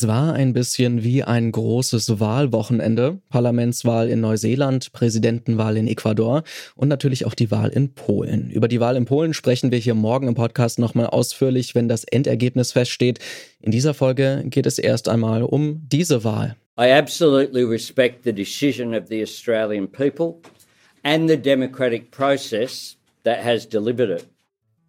Es war ein bisschen wie ein großes Wahlwochenende. Parlamentswahl in Neuseeland, Präsidentenwahl in Ecuador und natürlich auch die Wahl in Polen. Über die Wahl in Polen sprechen wir hier morgen im Podcast nochmal ausführlich, wenn das Endergebnis feststeht. In dieser Folge geht es erst einmal um diese Wahl. I absolutely respect the decision of the Australian people and the democratic process that has delivered it.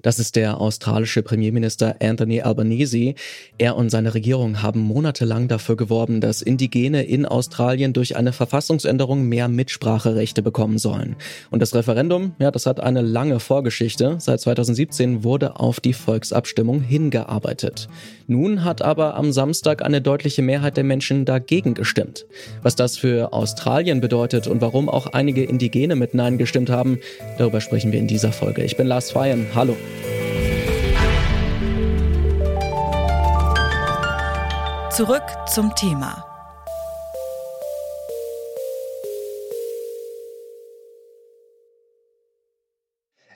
Das ist der australische Premierminister Anthony Albanese. Er und seine Regierung haben monatelang dafür geworben, dass Indigene in Australien durch eine Verfassungsänderung mehr Mitspracherechte bekommen sollen. Und das Referendum, ja, das hat eine lange Vorgeschichte. Seit 2017 wurde auf die Volksabstimmung hingearbeitet. Nun hat aber am Samstag eine deutliche Mehrheit der Menschen dagegen gestimmt. Was das für Australien bedeutet und warum auch einige Indigene mit Nein gestimmt haben, darüber sprechen wir in dieser Folge. Ich bin Lars Feyen. Hallo. Zurück zum Thema.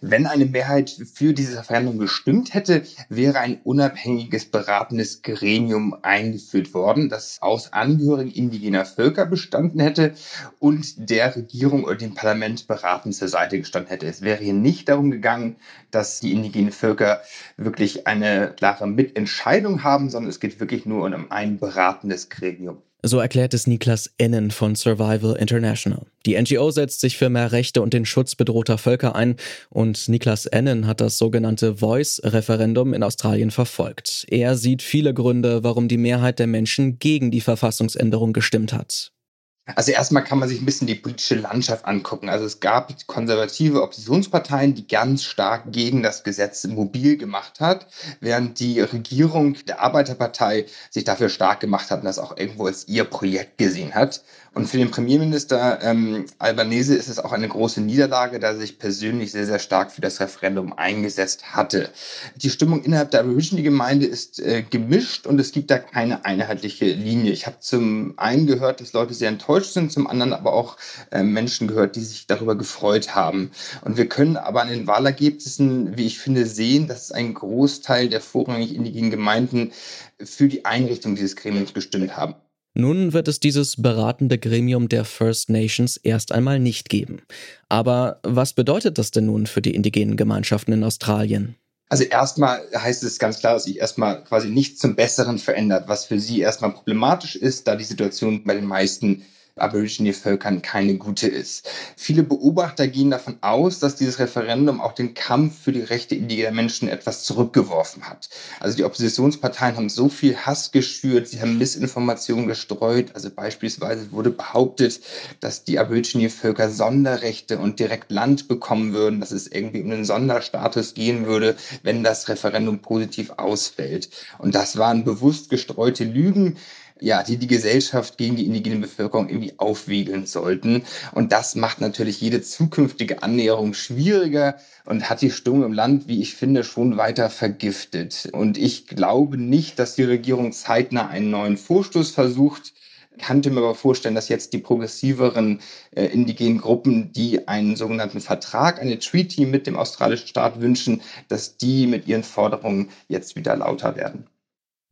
Wenn eine Mehrheit für dieses Referendum gestimmt hätte, wäre ein unabhängiges beratendes Gremium eingeführt worden, das aus Angehörigen indigener Völker bestanden hätte und der Regierung oder dem Parlament beratend zur Seite gestanden hätte. Es wäre hier nicht darum gegangen, dass die indigenen Völker wirklich eine klare Mitentscheidung haben, sondern es geht wirklich nur um ein beratendes Gremium. So erklärt es Niklas Ennen von Survival International. Die NGO setzt sich für mehr Rechte und den Schutz bedrohter Völker ein und Niklas Ennen hat das sogenannte Voice-Referendum in Australien verfolgt. Er sieht viele Gründe, warum die Mehrheit der Menschen gegen die Verfassungsänderung gestimmt hat. Also erstmal kann man sich ein bisschen die politische Landschaft angucken. Also es gab konservative Oppositionsparteien, die ganz stark gegen das Gesetz mobil gemacht hat, während die Regierung der Arbeiterpartei sich dafür stark gemacht hat und das auch irgendwo als ihr Projekt gesehen hat. Und für den Premierminister ähm, Albanese ist es auch eine große Niederlage, da er sich persönlich sehr, sehr stark für das Referendum eingesetzt hatte. Die Stimmung innerhalb der Aborigine-Gemeinde ist äh, gemischt und es gibt da keine einheitliche Linie. Ich habe zum einen gehört, dass Leute sehr enttäuscht sind, zum anderen aber auch äh, Menschen gehört, die sich darüber gefreut haben. Und wir können aber an den Wahlergebnissen, wie ich finde, sehen, dass ein Großteil der vorrangig indigenen Gemeinden für die Einrichtung dieses Gremiums gestimmt haben. Nun wird es dieses beratende Gremium der First Nations erst einmal nicht geben. Aber was bedeutet das denn nun für die indigenen Gemeinschaften in Australien? Also erstmal heißt es ganz klar, dass sich erstmal quasi nichts zum Besseren verändert, was für sie erstmal problematisch ist, da die Situation bei den meisten Aborigine-Völkern keine gute ist. Viele Beobachter gehen davon aus, dass dieses Referendum auch den Kampf für die Rechte indigener Menschen etwas zurückgeworfen hat. Also die Oppositionsparteien haben so viel Hass geschürt, sie haben Missinformationen gestreut. Also beispielsweise wurde behauptet, dass die Aborigine-Völker Sonderrechte und direkt Land bekommen würden, dass es irgendwie um einen Sonderstatus gehen würde, wenn das Referendum positiv ausfällt. Und das waren bewusst gestreute Lügen ja, die die Gesellschaft gegen die indigene Bevölkerung irgendwie aufwiegeln sollten. Und das macht natürlich jede zukünftige Annäherung schwieriger und hat die Stimmung im Land, wie ich finde, schon weiter vergiftet. Und ich glaube nicht, dass die Regierung zeitnah einen neuen Vorstoß versucht. Ich könnte mir aber vorstellen, dass jetzt die progressiveren äh, indigenen Gruppen, die einen sogenannten Vertrag, eine Treaty mit dem australischen Staat wünschen, dass die mit ihren Forderungen jetzt wieder lauter werden.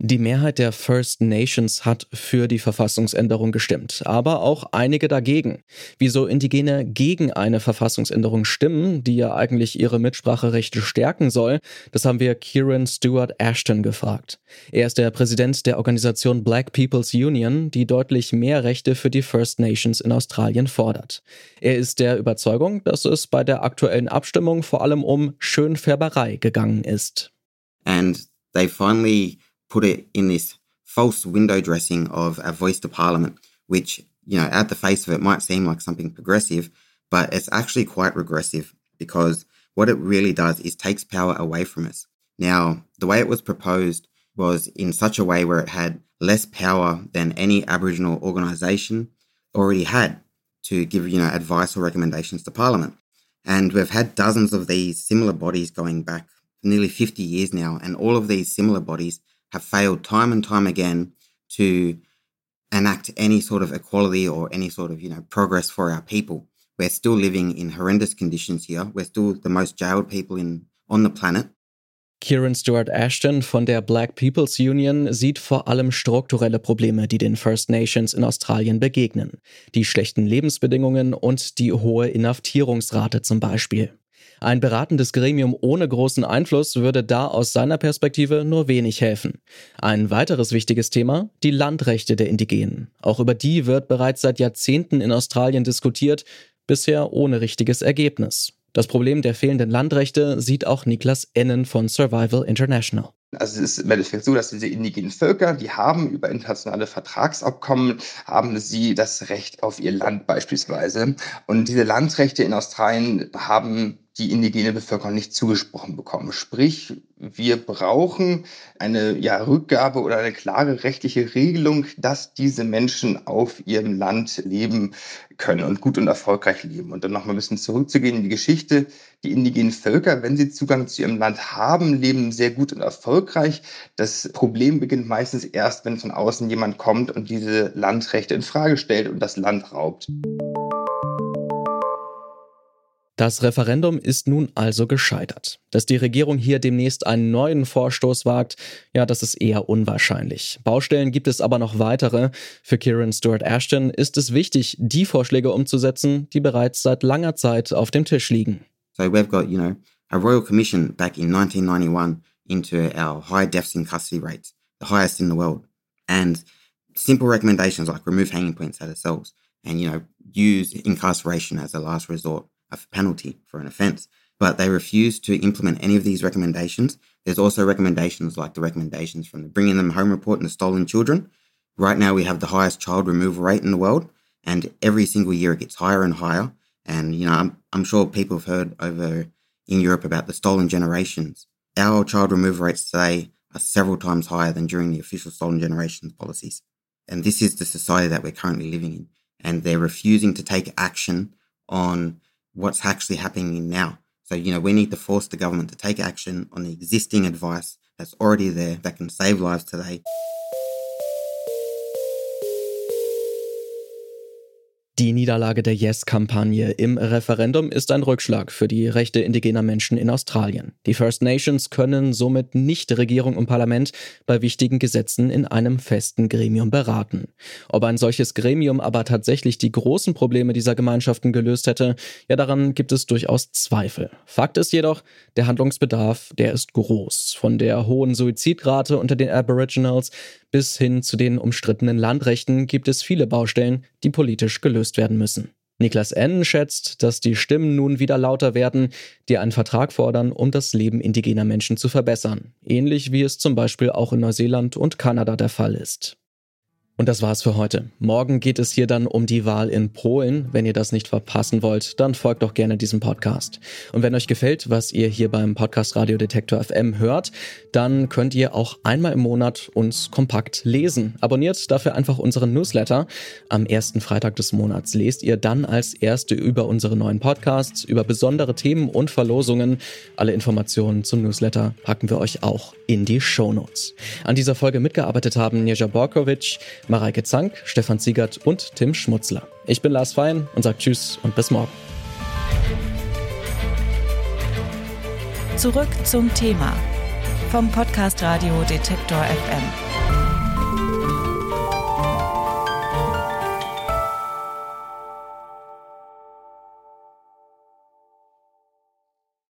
Die Mehrheit der First Nations hat für die Verfassungsänderung gestimmt, aber auch einige dagegen. Wieso Indigene gegen eine Verfassungsänderung stimmen, die ja eigentlich ihre Mitspracherechte stärken soll, das haben wir Kieran Stewart Ashton gefragt. Er ist der Präsident der Organisation Black People's Union, die deutlich mehr Rechte für die First Nations in Australien fordert. Er ist der Überzeugung, dass es bei der aktuellen Abstimmung vor allem um Schönfärberei gegangen ist. And they finally put it in this false window dressing of a voice to parliament, which, you know, at the face of it might seem like something progressive, but it's actually quite regressive because what it really does is takes power away from us. Now, the way it was proposed was in such a way where it had less power than any Aboriginal organisation already had to give, you know, advice or recommendations to Parliament. And we've had dozens of these similar bodies going back nearly 50 years now, and all of these similar bodies have failed time and time again to enact any sort of equality or any sort of you know progress for our people. We're still living in horrendous conditions here. We're still the most jailed people in on the planet. Kieran Stewart Ashton von der Black People's Union sieht vor allem strukturelle Probleme, die den First Nations in Australien begegnen. Die schlechten Lebensbedingungen und die hohe Inhaftierungsrate zum Beispiel. Ein beratendes Gremium ohne großen Einfluss würde da aus seiner Perspektive nur wenig helfen. Ein weiteres wichtiges Thema, die Landrechte der Indigenen. Auch über die wird bereits seit Jahrzehnten in Australien diskutiert, bisher ohne richtiges Ergebnis. Das Problem der fehlenden Landrechte sieht auch Niklas Ennen von Survival International. Also es ist im Endeffekt so, dass diese indigenen Völker, die haben über internationale Vertragsabkommen, haben sie das Recht auf ihr Land beispielsweise. Und diese Landrechte in Australien haben die indigene Bevölkerung nicht zugesprochen bekommen. Sprich, wir brauchen eine ja, Rückgabe oder eine klare rechtliche Regelung, dass diese Menschen auf ihrem Land leben können und gut und erfolgreich leben. Und dann noch mal ein bisschen zurückzugehen in die Geschichte. Die indigenen Völker, wenn sie Zugang zu ihrem Land haben, leben sehr gut und erfolgreich. Das Problem beginnt meistens erst, wenn von außen jemand kommt und diese Landrechte in Frage stellt und das Land raubt. Das Referendum ist nun also gescheitert. Dass die Regierung hier demnächst einen neuen Vorstoß wagt, ja, das ist eher unwahrscheinlich. Baustellen gibt es aber noch weitere. Für Kieran Stewart Ashton ist es wichtig, die Vorschläge umzusetzen, die bereits seit langer Zeit auf dem Tisch liegen. So we've got, you know, a royal commission back in 1991 into our high deaths in custody rates, the highest in the world. And simple recommendations like remove hanging points out of cells and, you know, use incarceration as a last resort. a penalty for an offence. But they refuse to implement any of these recommendations. There's also recommendations like the recommendations from the Bringing Them Home report and the Stolen Children. Right now, we have the highest child removal rate in the world, and every single year it gets higher and higher. And, you know, I'm, I'm sure people have heard over in Europe about the stolen generations. Our child removal rates today are several times higher than during the official stolen generations policies. And this is the society that we're currently living in. And they're refusing to take action on what's actually happening now. So, you know, we need to force the government to take action on the existing advice that's already there that can save lives today. Die Niederlage der Yes-Kampagne im Referendum ist ein Rückschlag für die Rechte indigener Menschen in Australien. Die First Nations können somit nicht Regierung und Parlament bei wichtigen Gesetzen in einem festen Gremium beraten. Ob ein solches Gremium aber tatsächlich die großen Probleme dieser Gemeinschaften gelöst hätte, ja daran gibt es durchaus Zweifel. Fakt ist jedoch, der Handlungsbedarf, der ist groß. Von der hohen Suizidrate unter den Aboriginals bis hin zu den umstrittenen Landrechten gibt es viele Baustellen, die politisch gelöst werden müssen. Niklas N. schätzt, dass die Stimmen nun wieder lauter werden, die einen Vertrag fordern, um das Leben indigener Menschen zu verbessern, ähnlich wie es zum Beispiel auch in Neuseeland und Kanada der Fall ist. Und das war's für heute. Morgen geht es hier dann um die Wahl in Polen. Wenn ihr das nicht verpassen wollt, dann folgt doch gerne diesem Podcast. Und wenn euch gefällt, was ihr hier beim Podcast Radio Detektor FM hört, dann könnt ihr auch einmal im Monat uns kompakt lesen. Abonniert dafür einfach unseren Newsletter. Am ersten Freitag des Monats lest ihr dann als erste über unsere neuen Podcasts, über besondere Themen und Verlosungen. Alle Informationen zum Newsletter packen wir euch auch in die Shownotes. An dieser Folge mitgearbeitet haben Njeja Borkovic, Mareike Zank, Stefan Ziegert und Tim Schmutzler. Ich bin Lars Fein und sage Tschüss und bis morgen. Zurück zum Thema vom Podcast Radio Detektor FM.